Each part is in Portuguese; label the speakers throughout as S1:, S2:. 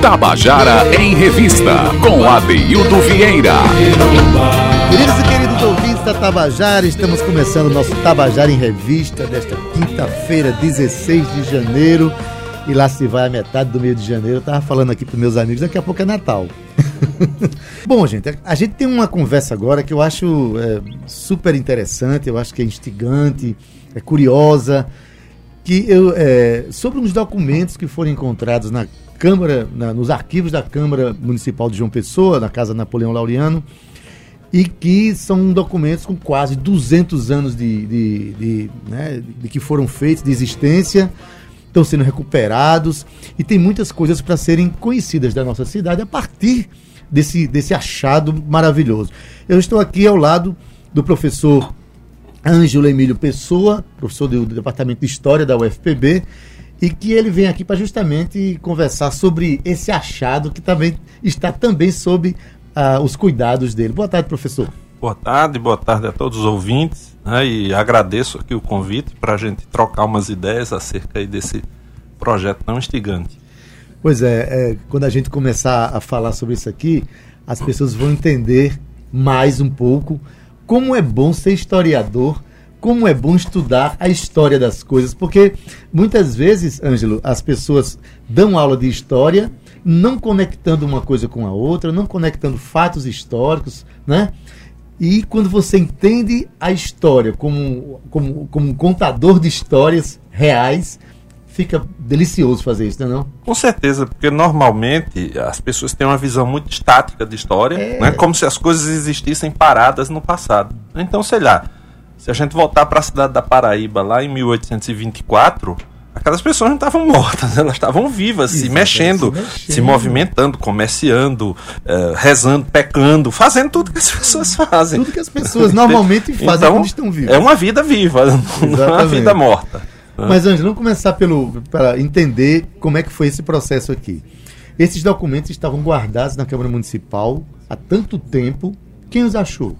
S1: Tabajara em Revista, com Adeildo Vieira.
S2: Queridos e queridos ouvintes da Tabajara, estamos começando o nosso Tabajara em Revista desta quinta-feira, 16 de janeiro. E lá se vai a metade do mês de janeiro. Eu tava falando aqui para meus amigos, daqui a pouco é Natal. Bom, gente, a gente tem uma conversa agora que eu acho é, super interessante, eu acho que é instigante, é curiosa, que eu, é, sobre uns documentos que foram encontrados na Câmara, na, nos arquivos da Câmara Municipal de João Pessoa, na Casa Napoleão Laureano, e que são documentos com quase 200 anos de, de, de, né, de que foram feitos, de existência, estão sendo recuperados e tem muitas coisas para serem conhecidas da nossa cidade a partir desse, desse achado maravilhoso. Eu estou aqui ao lado do professor Ângelo Emílio Pessoa, professor do, Departamento de História da UFPB, e que ele vem aqui para justamente conversar sobre esse achado que também está também sob uh, os cuidados dele. Boa tarde, professor.
S3: Boa tarde, boa tarde a todos os ouvintes. Né, e agradeço aqui o convite para a gente trocar umas ideias acerca desse projeto tão instigante.
S2: Pois é, é, quando a gente começar a falar sobre isso aqui, as pessoas vão entender mais um pouco como é bom ser historiador, como é bom estudar a história das coisas, porque muitas vezes, Ângelo, as pessoas dão aula de história não conectando uma coisa com a outra, não conectando fatos históricos, né? E quando você entende a história como, como, como um contador de histórias reais, fica delicioso fazer isso, não é não?
S3: Com certeza, porque normalmente as pessoas têm uma visão muito estática de história, é. né? como se as coisas existissem paradas no passado. Então, sei lá, se a gente voltar para a cidade da Paraíba lá em 1824, aquelas pessoas não estavam mortas, elas estavam vivas, se mexendo, se mexendo, se movimentando, comerciando, uh, rezando, pecando, fazendo tudo que as pessoas fazem.
S2: Tudo que as pessoas normalmente fazem então, quando estão vivas.
S3: É uma vida viva, não é uma vida morta.
S2: Né? Mas, Ângelo, vamos começar pelo para entender como é que foi esse processo aqui. Esses documentos estavam guardados na Câmara Municipal há tanto tempo. Quem os achou?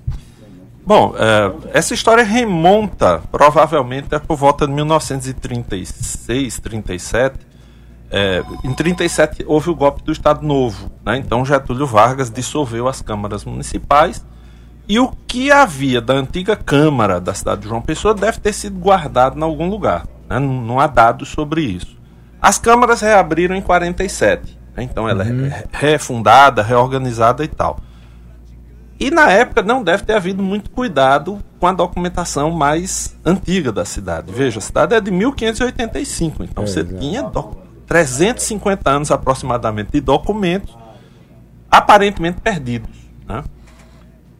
S3: Bom, é, essa história remonta provavelmente é por volta de 1936, 37. É, em 37 houve o golpe do Estado Novo, né? então Getúlio Vargas dissolveu as câmaras municipais e o que havia da antiga Câmara da cidade de João Pessoa deve ter sido guardado em algum lugar. Né? Não, não, há dados sobre isso. As câmaras reabriram em 47, né? então ela é uhum. é refundada, reorganizada e tal. E na época não deve ter havido muito cuidado com a documentação mais antiga da cidade. Veja, a cidade é de 1585, então é, você tinha 350 anos aproximadamente de documentos aparentemente perdidos. Né?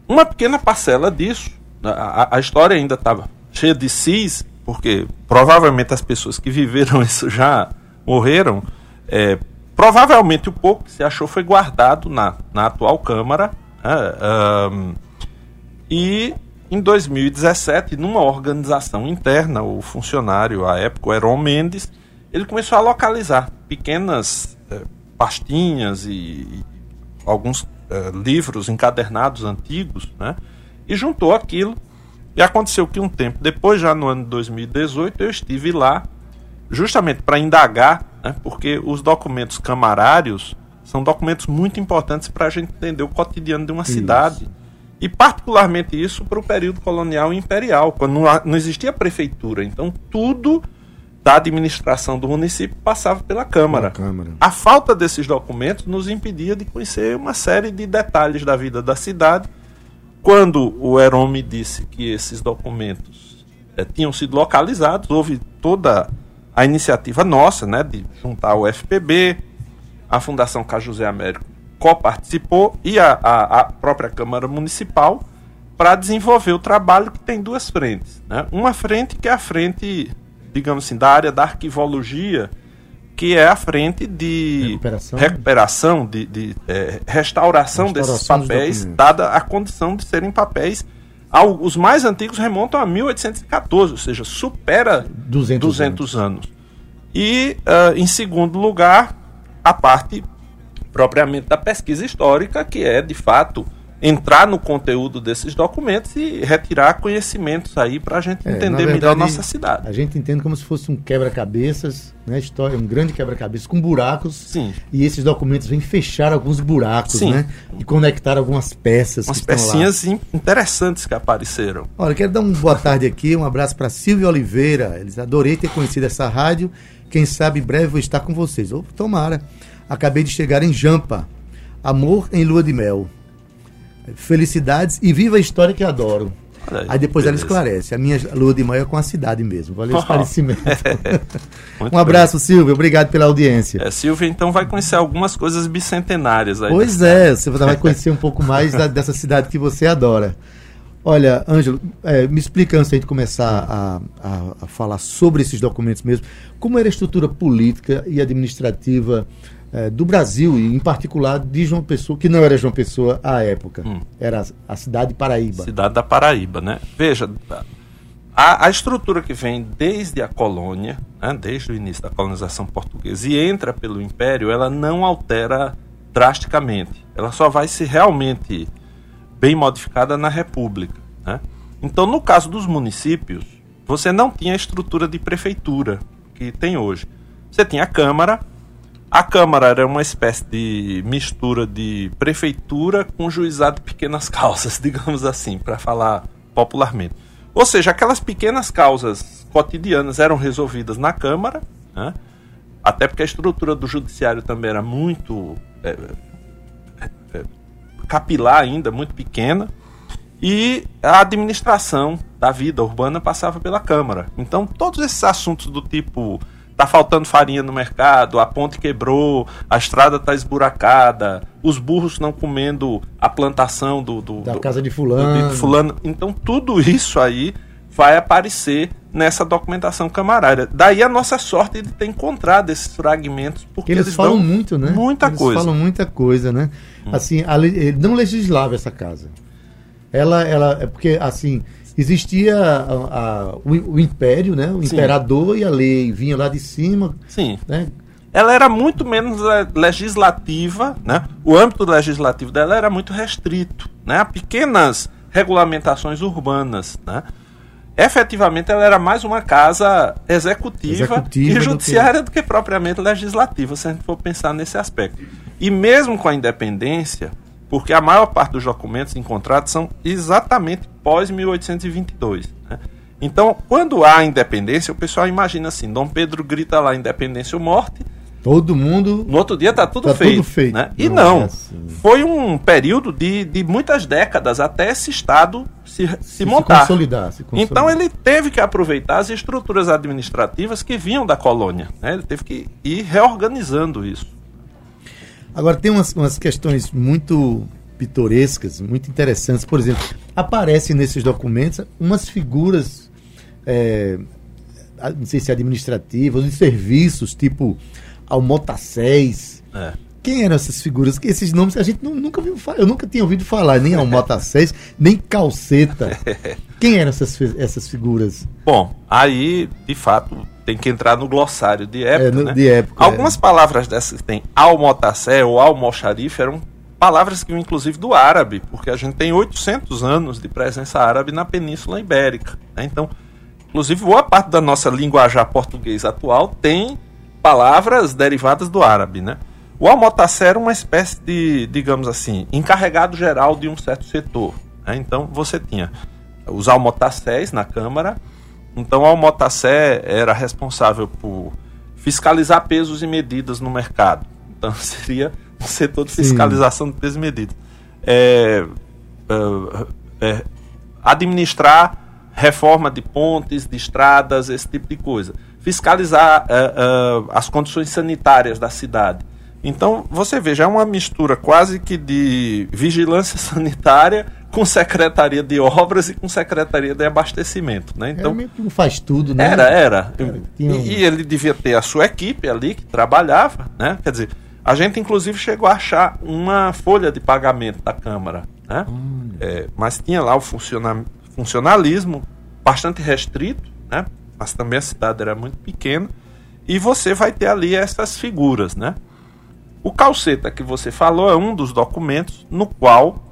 S3: Uma pequena parcela disso, a, a história ainda estava cheia de cis, porque provavelmente as pessoas que viveram isso já morreram. É, provavelmente o pouco que se achou foi guardado na, na atual Câmara um, e em 2017, numa organização interna, o funcionário, à época, Heron Mendes, ele começou a localizar pequenas é, pastinhas e, e alguns é, livros encadernados antigos, né? E juntou aquilo. E aconteceu que um tempo depois, já no ano de 2018, eu estive lá justamente para indagar, né? porque os documentos camarários são documentos muito importantes para a gente entender o cotidiano de uma isso. cidade. E particularmente isso para o período colonial e imperial, quando não, existia prefeitura. Então tudo da administração do município passava pela Câmara. Câmara. A falta desses documentos nos impedia de conhecer uma série de detalhes da vida da cidade. Quando o Heron me disse que esses documentos é, tinham sido localizados, houve toda a iniciativa nossa, né, de juntar o FPB, a Fundação Cajusé Américo co-participou e a, a, a, própria Câmara Municipal para desenvolver o trabalho que tem duas frentes. Né? Uma frente que é a frente, digamos assim, da área da arquivologia, que é a frente de recuperação, recuperação de, de é, restauração, restauração, desses papéis, dada a condição de serem papéis. Os mais antigos remontam a 1814, ou seja, supera 200, 200 anos. anos. E, uh, em segundo lugar, a parte propriamente da pesquisa histórica, que é, de fato, entrar no conteúdo desses documentos e retirar conhecimentos aí para a gente
S2: É,
S3: entender melhor
S2: verdade,
S3: a nossa cidade.
S2: A gente entende como se fosse um quebra-cabeças, né? História, um grande quebra-cabeças com buracos.
S3: Sim.
S2: E esses documentos vêm fechar alguns buracos,
S3: Sim.
S2: né? E conectar algumas peças
S3: Umas pecinhas in- interessantes que apareceram.
S2: Olha, quero dar uma boa tarde aqui, um abraço para Silvia Oliveira. Eles adorei ter conhecido essa rádio. Quem sabe em breve vou estar com vocês. Ou tomara. Acabei de chegar em Jampa. Amor em lua de mel. Felicidades e viva a história que adoro.
S3: Aí,
S2: Aí depois ela
S3: beleza.
S2: esclarece. A minha lua de mel é com a cidade mesmo. Valeu o esclarecimento. Um abraço, Silvia. Obrigado pela audiência.
S3: bem. É, Silvia, então vai conhecer algumas coisas bicentenárias aí.
S2: Pois é, você vai conhecer um pouco mais da- dessa cidade que você adora. Olha, Ângelo, é, me explica antes da gente começar a, a- a falar sobre esses documentos mesmo, como era a estrutura política e administrativa é, do Brasil, e em particular de João Pessoa, que não era João Pessoa à época,
S3: Hum.
S2: era a, cidade de Paraíba.
S3: Cidade da Paraíba, né? Veja, a, a estrutura que vem desde a colônia, né, desde o início da colonização portuguesa e entra pelo Império, ela não altera drasticamente. Ela só vai ser realmente bem modificada na República. Né? Então, no caso dos municípios, você não tinha a estrutura de prefeitura que tem hoje. Você tinha a Câmara. A Câmara era uma espécie de mistura de prefeitura com juizado de pequenas causas, digamos assim, para falar popularmente. Ou seja, aquelas pequenas causas cotidianas eram resolvidas na Câmara, né? até porque a estrutura do judiciário também era muito é, é, capilar ainda, muito pequena, e a administração da vida urbana passava pela Câmara. Então, todos esses assuntos do tipo tá faltando farinha no mercado, a ponte quebrou, a estrada tá esburacada, os burros não comendo a plantação do, do
S2: Da
S3: do-
S2: casa de fulano.
S3: de fulano. Então, tudo isso aí vai aparecer nessa documentação camarária. Daí a nossa sorte de ter encontrado esses fragmentos, porque
S2: Eles, falam
S3: dão
S2: muito, né?
S3: Muita
S2: Eles
S3: coisa. Hum.
S2: falam muita coisa, né? Assim, a não legislava essa casa. Ela, ela é porque assim existia a- a- o, o império, né? O
S3: Sim.
S2: imperador e a lei vinha lá de cima,
S3: Sim.
S2: né?
S3: ela era muito menos eh, legislativa, né? O âmbito legislativo dela era muito restrito, né? A pequenas regulamentações urbanas, né? Efetivamente, ela era mais uma casa executiva,
S2: Executiva
S3: e
S2: do
S3: judiciária do que... propriamente legislativa, se a gente for pensar nesse aspecto. E mesmo com a independência, porque a maior parte dos documentos encontrados são exatamente pós 1822. Né? Então, quando há independência, o pessoal imagina assim: Dom Pedro grita lá independência ou morte,
S2: Todo mundo
S3: no outro dia tá tudo
S2: Tá
S3: feito.
S2: tudo feito.
S3: Né? E
S2: Não
S3: não.
S2: é assim.
S3: Foi um período de, de muitas décadas até esse Estado se, se,
S2: se
S3: montar.
S2: consolidar, se consolidar.
S3: Então ele teve que aproveitar as estruturas administrativas que vinham da colônia. Né? Ele teve que ir reorganizando isso.
S2: Agora tem umas, umas questões muito pitorescas, muito interessantes. Por exemplo, aparecem nesses documentos umas figuras, é, não sei se administrativas, de serviços, tipo Almotacés.
S3: É.
S2: Quem eram essas figuras? Que Esses nomes a gente nu- nunca ouviu falar. Eu nunca tinha ouvido falar, nem Almotacés, nem Calceta. Quem eram essas, essas figuras?
S3: Bom, aí, de fato, tem que entrar no glossário de época.
S2: É, no-
S3: né?
S2: de época,
S3: Algumas palavras dessas que tem almotacé ou almoxarife eram palavras que, inclusive, do árabe, porque a gente tem 800 anos de presença árabe na Península Ibérica. né? Então, inclusive, boa parte da nossa linguajar português atual tem palavras derivadas do árabe, né? O almotacé era uma espécie de, digamos assim, encarregado geral de um certo setor. né? Então, você tinha os almotacés na Câmara. Então, o almotacé era responsável por fiscalizar pesos e medidas no mercado. Então, seria setor de
S2: Sim.
S3: fiscalização de pesos e medidas. É, é, é, administrar reforma de pontes, de estradas, esse tipo de coisa. Fiscalizar é, é, as condições sanitárias da cidade. Então, você veja, é uma mistura quase que de vigilância sanitária com secretaria de obras e com secretaria de abastecimento. Né?
S2: Então, era que faz tudo, né?
S3: era, era.
S2: tinha um-
S3: E, e ele devia ter a sua equipe ali que trabalhava, né? Quer dizer, a gente inclusive chegou a achar uma folha de pagamento da Câmara, né? É, mas tinha lá o funciona- funcionalismo bastante restrito, né? Mas também a cidade era muito pequena. E você vai ter ali essas figuras, né? O calceta que você falou é um dos documentos no qual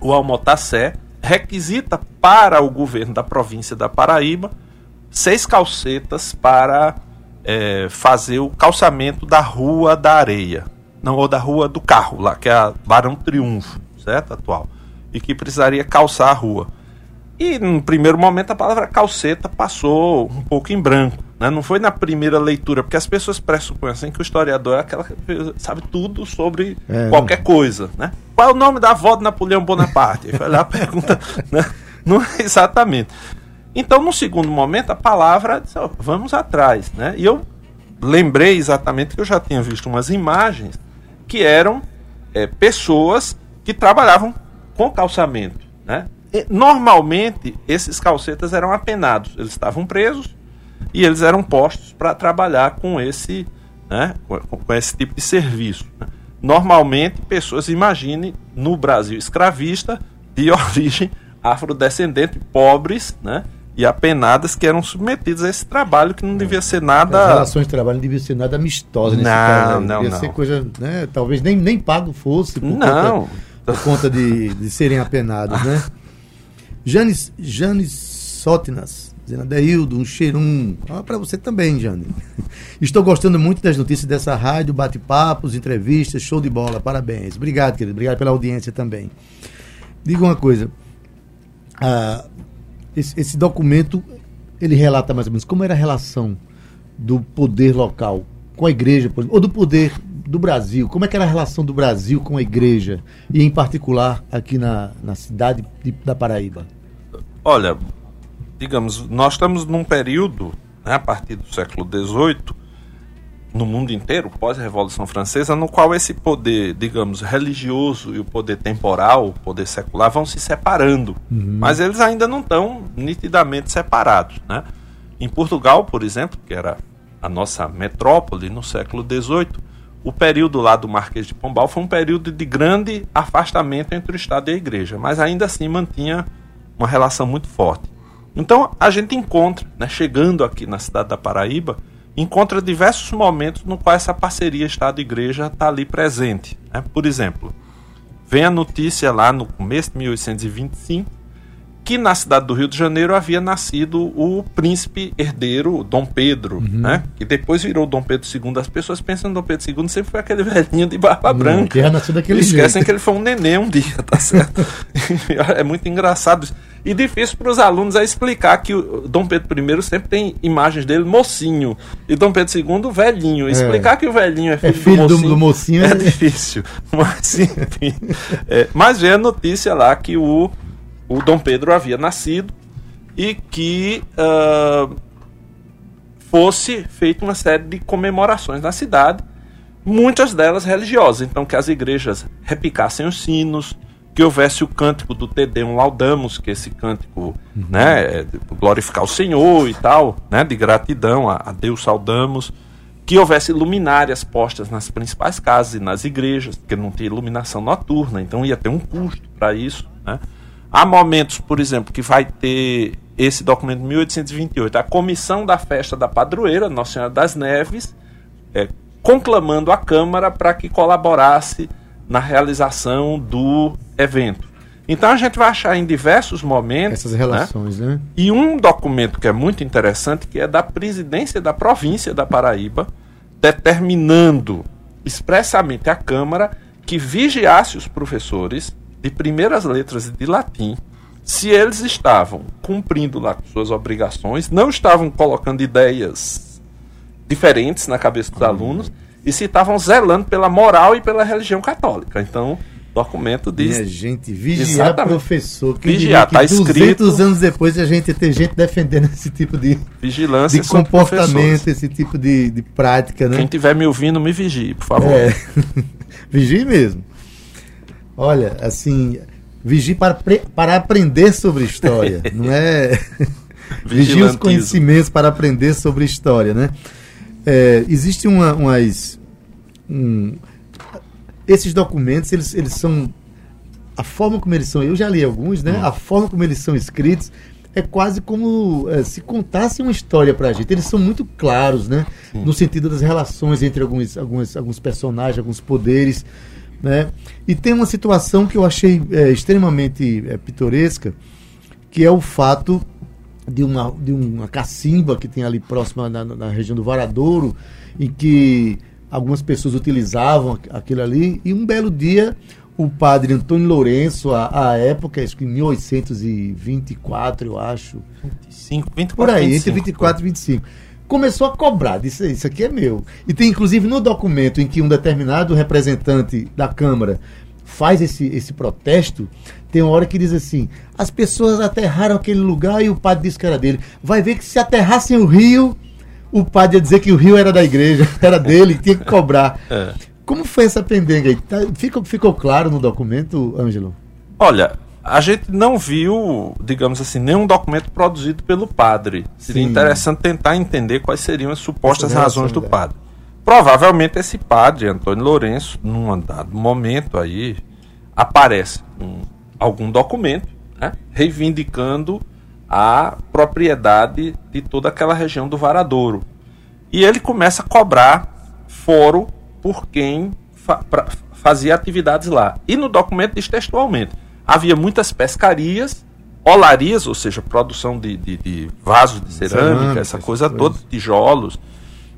S3: o Almotacé requisita para o governo da província da Paraíba seis calcetas para é, fazer o calçamento da Rua da Areia, não, ou da Rua do Carro, lá, que é a Barão Triunfo, certo? Atual. E que precisaria calçar a rua. E no primeiro momento a palavra calceta passou um pouco em branco. Né? Não foi na primeira leitura, porque as pessoas pressupõem assim que o historiador é aquela que sabe tudo sobre é. qualquer coisa. Né? Qual é o nome da avó de Napoleão Bonaparte? Foi lá a pergunta. Né? Não é exatamente. Então, no segundo momento, a palavra disse, oh, vamos atrás. Né? E eu lembrei exatamente que eu já tinha visto umas imagens que eram é, pessoas que trabalhavam com calçamento. Né? E, normalmente, esses calcetas eram apenados, eles estavam presos e eles eram postos para trabalhar com esse, né, com, esse tipo de serviço. Né? Normalmente, pessoas, imagine, no Brasil escravista, de origem afrodescendente, pobres, né? E apenadas que eram submetidas a esse trabalho que não devia ser nada.
S2: As relações de trabalho não deviam ser nada amistosas
S3: nesse não, caso. Não,
S2: devia
S3: não.
S2: ser coisa, né? Talvez nem, nem pago fosse
S3: por não.
S2: conta, por conta de, de serem apenados, né? Janes, Janes Sótinas, dizendo Adeildo, um cheirum. Ah, para você também, Jane. Estou gostando muito das notícias dessa rádio, bate-papos, entrevistas, show de bola. Parabéns. Obrigado, querido. Obrigado pela audiência também. Diga uma coisa. Ah, esse, esse documento ele relata mais ou menos como era a relação do poder local com a igreja, ou do poder do Brasil. Como é que era a relação do Brasil com a igreja, e em particular aqui na, na cidade de, da Paraíba?
S3: Olha, digamos, nós estamos num período, né, a partir do século XVIII, no mundo inteiro, pós-Revolução Francesa, no qual esse poder, digamos, religioso e o poder temporal, o poder secular, vão se separando. Uhum. Mas eles ainda não estão nitidamente separados. Né? Em Portugal, por exemplo, que era a nossa metrópole no século XVIII, o período lá do Marquês de Pombal foi um período de grande afastamento entre o Estado e a Igreja, mas ainda assim mantinha uma relação muito forte. Então a gente encontra, né, chegando aqui na cidade da Paraíba, encontra diversos momentos no qual essa parceria Estado-Igreja está ali presente. Né? Por exemplo, vem a notícia lá no começo de 1825 que na cidade do Rio de Janeiro havia nascido o príncipe herdeiro Dom Pedro, uhum. né? Que depois virou Dom Pedro II. As pessoas pensam em Dom Pedro II sempre foi aquele velhinho de barba branca.
S2: Que nascido daquele
S3: Esquecem
S2: jeito.
S3: que ele foi um neném um dia, tá certo? é muito engraçado isso. E difícil para os alunos é explicar que o Dom Pedro I sempre tem imagens dele mocinho e Dom Pedro II velhinho. É. Explicar que o velhinho é filho, é
S2: filho
S3: do, mocinho,
S2: do, mocinho,
S3: é, é difícil. Mas enfim. É, mas vem a notícia lá que o o Dom Pedro havia nascido e que uh, fosse feita uma série de comemorações na cidade, muitas delas religiosas. Então, que as igrejas repicassem os sinos, que houvesse o cântico do Te Deum Laudamus, que é esse cântico, né, glorificar o Senhor e tal, né, de gratidão a, a Deus saudamos, que houvesse luminárias postas nas principais casas e nas igrejas, porque não tinha iluminação noturna, então ia ter um custo para isso, né? Há momentos, por exemplo, que vai ter esse documento de 1828, a comissão da festa da padroeira, Nossa Senhora das Neves, é, conclamando a Câmara para que colaborasse na realização do evento. Então a gente vai achar em diversos momentos
S2: essas relações, né? né?
S3: E um documento que é muito interessante, que é da presidência da província da Paraíba, determinando expressamente a Câmara que vigiasse os professores de primeiras letras de latim, se eles estavam cumprindo lá com suas obrigações, não estavam colocando ideias diferentes na cabeça dos alunos e se estavam zelando pela moral e pela religião católica. Então, documento diz.
S2: Minha gente, vigiar Exatamente. professor.
S3: Que vigiar, está escrito.
S2: anos depois a gente ter gente defendendo esse tipo de
S3: vigilância,
S2: de comportamento, esse tipo de, de prática, né?
S3: Quem estiver me ouvindo, me vigie, por favor. É.
S2: vigie mesmo. Olha, assim, vigie para, para aprender sobre história, não é? vigie os conhecimentos para aprender sobre história, né? É, existe uma, umas, um, esses documentos, eles, eles são a forma como eles são, eu já li alguns, né? Hum. A forma como eles são escritos é quase como é, se contasse uma história para a gente. Eles são muito claros, né? Sim. No sentido das relações entre alguns, alguns, alguns personagens, alguns poderes Né? E tem uma situação que eu achei é, extremamente é, pitoresca, que é o fato de uma, de uma cacimba que tem ali próxima na, na região do Varadouro, em que algumas pessoas utilizavam aquilo ali, e um belo dia o padre Antônio Lourenço, à, à época, acho que em 1824, eu acho.
S3: 25, 24,
S2: Por aí, 25, entre 24 e 25. Começou a cobrar, disse, isso aqui é meu. E tem inclusive no documento em que um determinado representante da Câmara faz esse, esse protesto, tem uma hora que diz assim: as pessoas aterraram aquele lugar e o padre disse que era dele. Vai ver que se aterrassem o rio, o padre ia dizer que o rio era da igreja, era dele, tinha que cobrar. É. Como foi essa pendenga aí? Tá, ficou, ficou claro no documento, Ângelo?
S3: Olha, a gente não viu, digamos assim, nenhum documento produzido pelo padre. Seria Sim. interessante tentar entender quais seriam as supostas razões do padre. Provavelmente esse padre, Antônio Lourenço, num dado momento aí, aparece um, algum documento né, reivindicando a propriedade de toda aquela região do Varadouro. E ele começa a cobrar foro por quem fa fazia atividades lá. E no documento diz textualmente: havia muitas pescarias, olarias, ou seja, produção de, de, de vasos de cerâmica, cerâmica essa coisa toda, tijolos,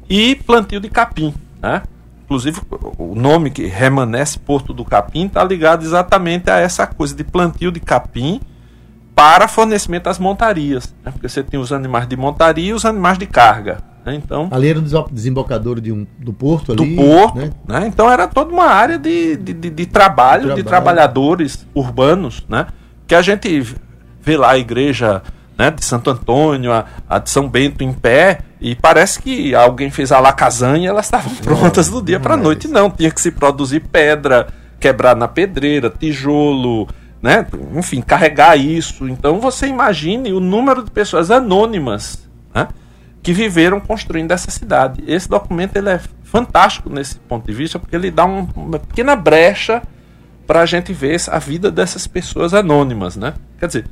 S3: e plantio de capim. Né? Inclusive, o nome que remanesce Porto do Capim está ligado exatamente a essa coisa de plantio de capim para fornecimento das montarias. Né? Porque você tem os animais de montaria e os animais de carga. Né? Então,
S2: ali era o desembocadouro de um, do porto
S3: ali, Do porto, né? né? Então era toda uma área de, de, de, de trabalho, trabalho, de trabalhadores urbanos, né? Que a gente vê lá a igreja né, de Santo Antônio, a, a, de São Bento em pé, e parece que alguém fez a lacasanha e elas estavam prontas do dia para a noite. Não, tinha que se produzir pedra, quebrar na pedreira, tijolo, né? Enfim, carregar isso. Então você imagine o número de pessoas anônimas, né? Que viveram construindo essa cidade. Esse documento ele é fantástico nesse ponto de vista, porque ele dá um, uma pequena brecha para a gente ver a vida dessas pessoas anônimas, né? Quer dizer,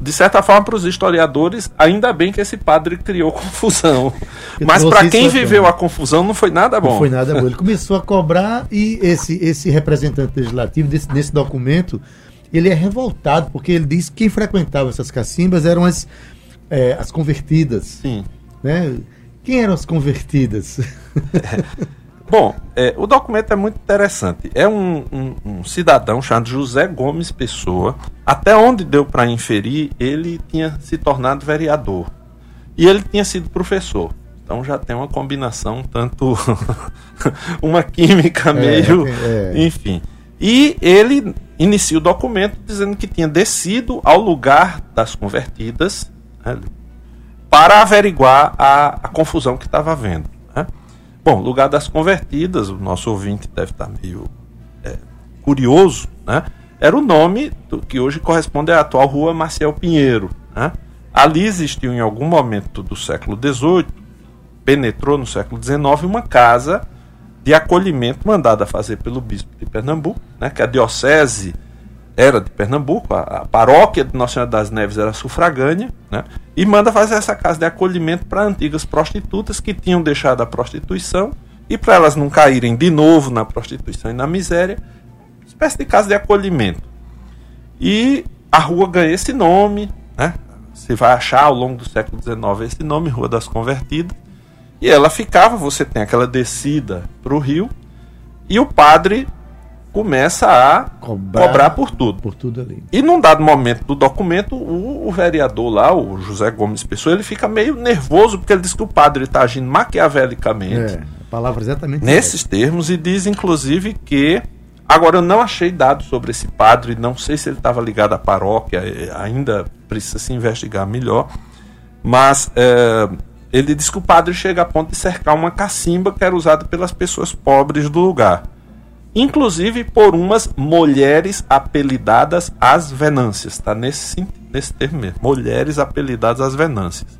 S3: de certa forma, para os historiadores, ainda bem que esse padre criou confusão. Mas para quem viveu a confusão, não foi nada bom.
S2: Não foi nada bom. Ele começou a cobrar e esse, esse representante legislativo desse, nesse documento, ele é revoltado, porque ele diz que quem frequentava essas cacimbas eram as, é, as convertidas.
S3: Sim.
S2: Né? Quem eram as convertidas?
S3: Bom, é, o documento é muito interessante. É um, um, um, cidadão chamado José Gomes Pessoa. Até onde deu para inferir, ele tinha se tornado vereador. E ele tinha sido professor. Então já tem uma combinação, tanto uma química é, meio. É, é. Enfim. E ele inicia o documento dizendo que tinha descido ao lugar das convertidas. Né, para averiguar a, a confusão que estava havendo. Né? Bom, lugar das convertidas, o nosso ouvinte deve estar meio é, curioso, né? era o nome do, que hoje corresponde à atual rua Marcial Pinheiro. Né? Ali existiu em algum momento do século XVIII, penetrou no século XIX, uma casa de acolhimento mandada fazer pelo bispo de Pernambuco, né, que a diocese era de Pernambuco, a, a paróquia de Nossa Senhora das Neves era sufragânea, né? e manda fazer essa casa de acolhimento para antigas prostitutas que tinham deixado a prostituição e para elas não caírem de novo na prostituição e na miséria, espécie de casa de acolhimento. E a rua ganha esse nome, né? Você vai achar ao longo do século XIX esse nome, Rua das Convertidas. E ela ficava, você tem aquela descida para o rio, e o padre começa a cobrar, cobrar, por tudo.
S2: Por tudo ali.
S3: E num dado momento do documento, o, o, vereador lá, o José Gomes Pessoa, ele fica meio nervoso porque ele diz que o padre está agindo maquiavelicamente. É,
S2: palavra exatamente.
S3: Nesses termos, e diz inclusive que. Agora, eu não achei dados sobre esse padre, não sei se ele estava ligado à paróquia, é, ainda precisa se investigar melhor. Mas é, ele diz que o padre chega a ponto de cercar uma cacimba que era usada pelas pessoas pobres do lugar inclusive por umas mulheres apelidadas as Venâncias, tá nesse nesse termo mesmo, mulheres apelidadas as Venâncias.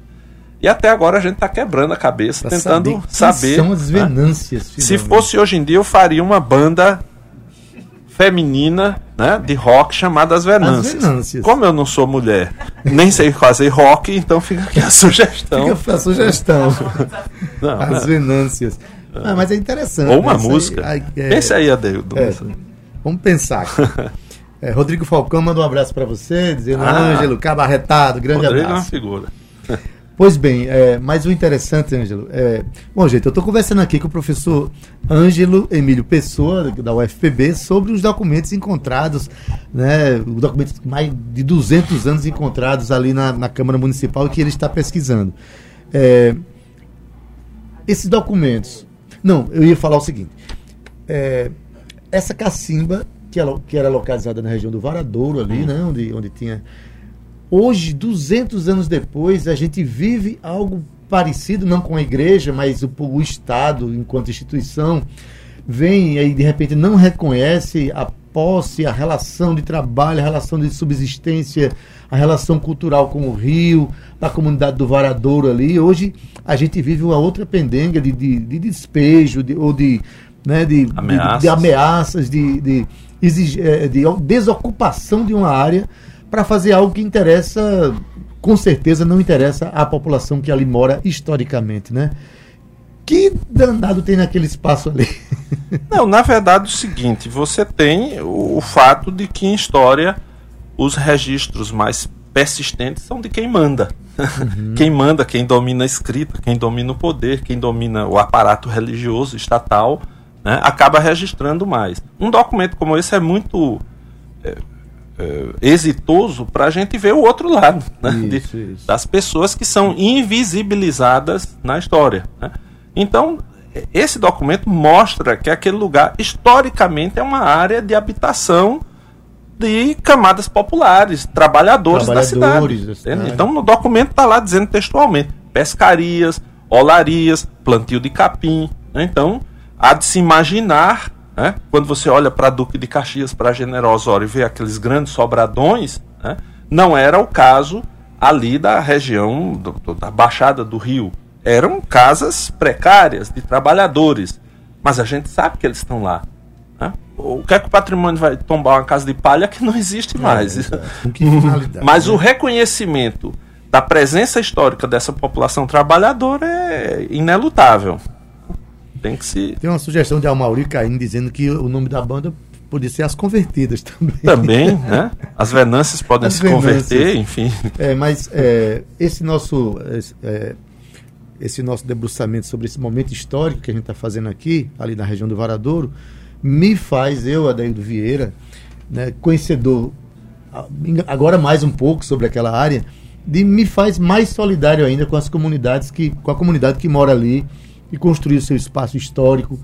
S3: E até agora a gente está quebrando a cabeça pra tentando saber, saber
S2: são as né? Venâncias.
S3: Né? Se fosse hoje em dia eu faria uma banda feminina, né, de rock chamada as Venâncias. as Venâncias. Como eu não sou mulher, nem sei fazer rock, então fica aqui a sugestão.
S2: Fica a sugestão. não, as Venâncias. Ah, mas é interessante.
S3: Ou uma música. Aí, é... Esse aí, Adeildo. É.
S2: Vamos pensar. É, Rodrigo Falcão manda um abraço para você, dizendo, ah, Ângelo, cabarretado, grande
S3: Rodrigo
S2: abraço.
S3: é uma figura.
S2: Pois bem, é, mas o interessante, Ângelo, é, bom, gente, eu estou conversando aqui com o professor Ângelo Emílio Pessoa, da UFPB, sobre os documentos encontrados, né, os documentos mais de 200 anos encontrados ali na, na Câmara Municipal que ele está pesquisando. É, esses documentos, não, eu ia falar o seguinte, é, essa cacimba que, ela, que era localizada na região do Varadouro ali, né, onde, onde tinha Hoje, 200 anos depois, a gente vive algo parecido, não com a igreja, mas o, o Estado, enquanto instituição, vem e de repente não reconhece a posse, a relação de trabalho, a relação de subsistência, a relação cultural com o rio, da comunidade do Varadouro ali. Hoje a gente vive uma outra pendenga de, de, de despejo de, ou de, né, de, ameaças. de, de ameaças, de, de, de, de desocupação de uma área para fazer algo que interessa, com certeza não interessa à população que ali mora historicamente, né? Que danado tem naquele espaço ali?
S3: Não, na verdade é o seguinte, você tem o fato de que em história os registros mais persistentes são de quem manda. Uhum. Quem manda, quem domina a escrita, quem domina o poder, quem domina o aparato religioso, estatal, né, acaba registrando mais. Um documento como esse é muito é, é, exitoso para a gente ver o outro lado né? isso, De, isso. das pessoas que são invisibilizadas na história. Né? Então, esse documento mostra que aquele lugar historicamente é uma área de habitação de camadas populares, trabalhadores, trabalhadores da cidade. Da. Então, no documento está lá dizendo textualmente: pescarias, olarias, plantio de capim. Né? Então, há de se imaginar né? Quando você olha para Duque de Caxias, para General Osório e vê aqueles grandes sobradões, né? não era o caso ali da região do, do, da Baixada do Rio. Eram casas precárias de trabalhadores, mas a gente sabe que eles estão lá. Né? O que é que o patrimônio vai tombar uma casa de palha que não existe é, mais? É, mas né? o reconhecimento da presença histórica dessa população trabalhadora é inelutável. Tem que se.
S2: Tem uma sugestão de Almauri Caim dizendo que o nome da banda podia ser As Convertidas também.
S3: Também, né? As Venâncias podem As se Venâncias. converter, enfim.
S2: É, mas é, esse nosso. É, esse nosso debruçamento sobre esse momento histórico que a gente está fazendo aqui, ali na região do Varadouro, me faz, eu, Adaildo Vieira, né, conhecedor agora mais um pouco sobre aquela área, de me faz mais solidário ainda com as comunidades que, com a comunidade que mora ali, e construir o seu espaço histórico,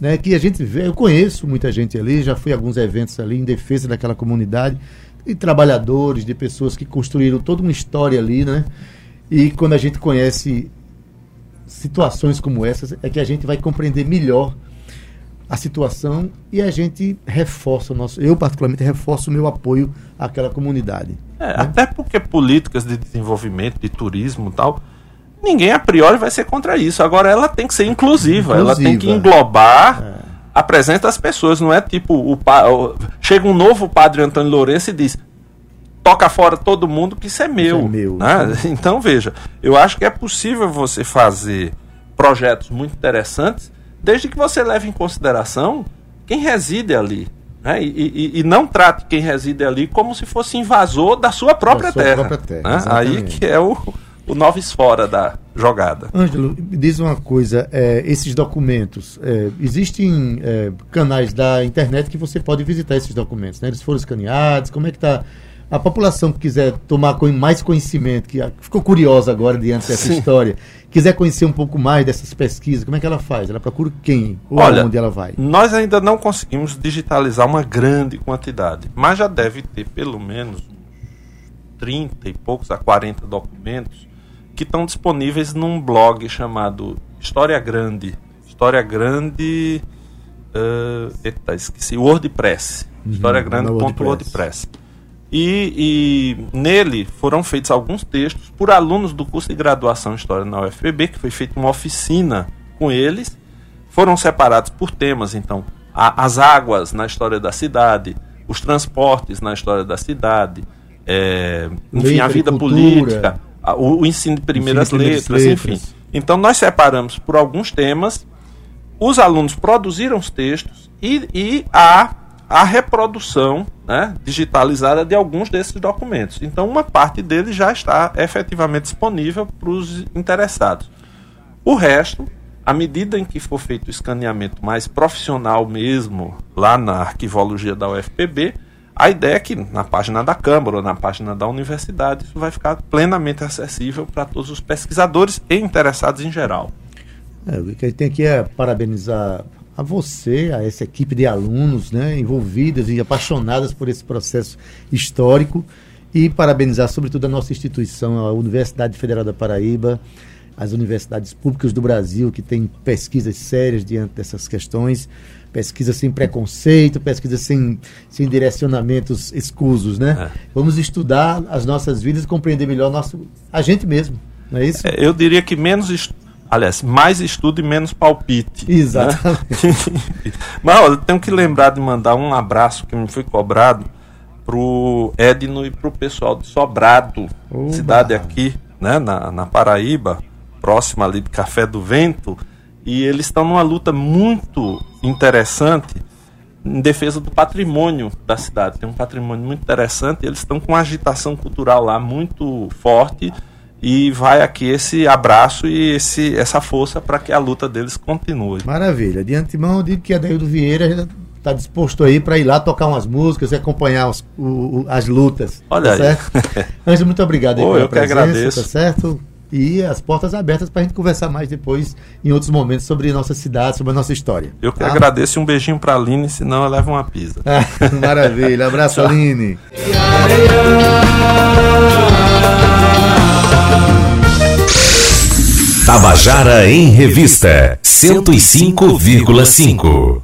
S2: né, que a gente vê, eu conheço muita gente ali, já fui a alguns eventos ali em defesa daquela comunidade, de trabalhadores, de pessoas que construíram toda uma história ali, né? E quando a gente conhece situações como essas, é que a gente vai compreender melhor a situação e a gente reforça o nosso. Eu, particularmente, reforço o meu apoio àquela comunidade.
S3: É, né? Até porque políticas de desenvolvimento, de turismo e tal, ninguém a priori vai ser contra isso. Agora ela tem que ser inclusiva, inclusiva. ela tem que englobar é. a presença das pessoas, não é tipo o, o chega um novo padre Antônio Lourenço e diz toca fora todo mundo que isso é meu. Isso é meu né? Então veja, eu acho que é possível você fazer projetos muito interessantes, desde que você leve em consideração quem reside ali. Né? E, e, e, não trate quem reside ali como se fosse invasor da sua própria da sua terra. Própria terra né? Aí que é o, o noves fora da jogada.
S2: Ângelo, diz uma coisa: é, esses documentos, é, existem é, canais da internet que você pode visitar esses documentos, né? Eles foram escaneados, como é que está? A população que quiser tomar mais conhecimento, que ficou curiosa agora diante dessa Sim. história, quiser conhecer um pouco mais dessas pesquisas, como é que ela faz? Ela procura quem? Ou Olha, onde ela vai?
S3: Nós ainda não conseguimos digitalizar uma grande quantidade, mas já deve ter pelo menos 30 e poucos a 40 documentos que estão disponíveis num blog chamado História Grande. História Grande. Uh, eita, esqueci. WordPress. Uhum, HistóriaGrande.wordpress. E, e nele foram feitos alguns textos por alunos do curso de graduação em História na UFPB, que foi feita uma oficina com eles. Foram separados por temas, então, a, as águas na história da cidade, os transportes na história da cidade, é, enfim, a vida política o, o ensino de primeiras ensino letras, letras, enfim. Então nós separamos por alguns temas, os alunos produziram os textos e, e a, a reprodução né, digitalizada de alguns desses documentos. Então, uma parte deles já está efetivamente disponível para os interessados. O resto, à medida em que for feito o escaneamento mais profissional mesmo, lá na arquivologia da UFPB, a ideia é que na página da Câmara ou na página da universidade isso vai ficar plenamente acessível para todos os pesquisadores e interessados em geral.
S2: É, o que a gente tem aqui é parabenizar a você, a essa equipe de alunos né, envolvidas e apaixonadas por esse processo histórico e parabenizar sobretudo a nossa instituição, a Universidade Federal da Paraíba, as universidades públicas do Brasil que têm pesquisas sérias diante dessas questões, pesquisa sem preconceito, pesquisa sem, sem direcionamentos escusos, né? É. Vamos estudar as nossas vidas e compreender melhor nosso, a gente mesmo, não é isso?
S3: É, eu diria que menos Aliás, mais estudo e menos palpite.
S2: Exatamente.
S3: Né? Mas olha, eu tenho que lembrar de mandar um abraço que me foi cobrado pro Edno e pro pessoal de Sobrado, Oba. cidade aqui, né, na, na Paraíba, próxima ali de Café do Vento, e eles estão numa luta muito interessante em defesa do patrimônio da cidade. Tem um patrimônio muito interessante, e eles estão com uma agitação cultural lá muito forte e vai aqui esse abraço e esse, essa força para que a luta deles continue.
S2: Maravilha. De antemão, eu digo que a Daildo Vieira está disposto aí para ir lá tocar umas músicas e acompanhar os, o, as lutas.
S3: Olha tá aí. Certo?
S2: Anjo, muito obrigado
S3: aí oh, pela eu presença, que agradeço.
S2: tá certo? E as portas abertas para a gente conversar mais depois, em outros momentos, sobre a nossa cidade, sobre a nossa história.
S3: Eu que tá? agradeço um beijinho para a Aline, senão eu levo uma pizza.
S2: maravilha. Abraço, Aline.
S1: Tabajara em Revista 105,5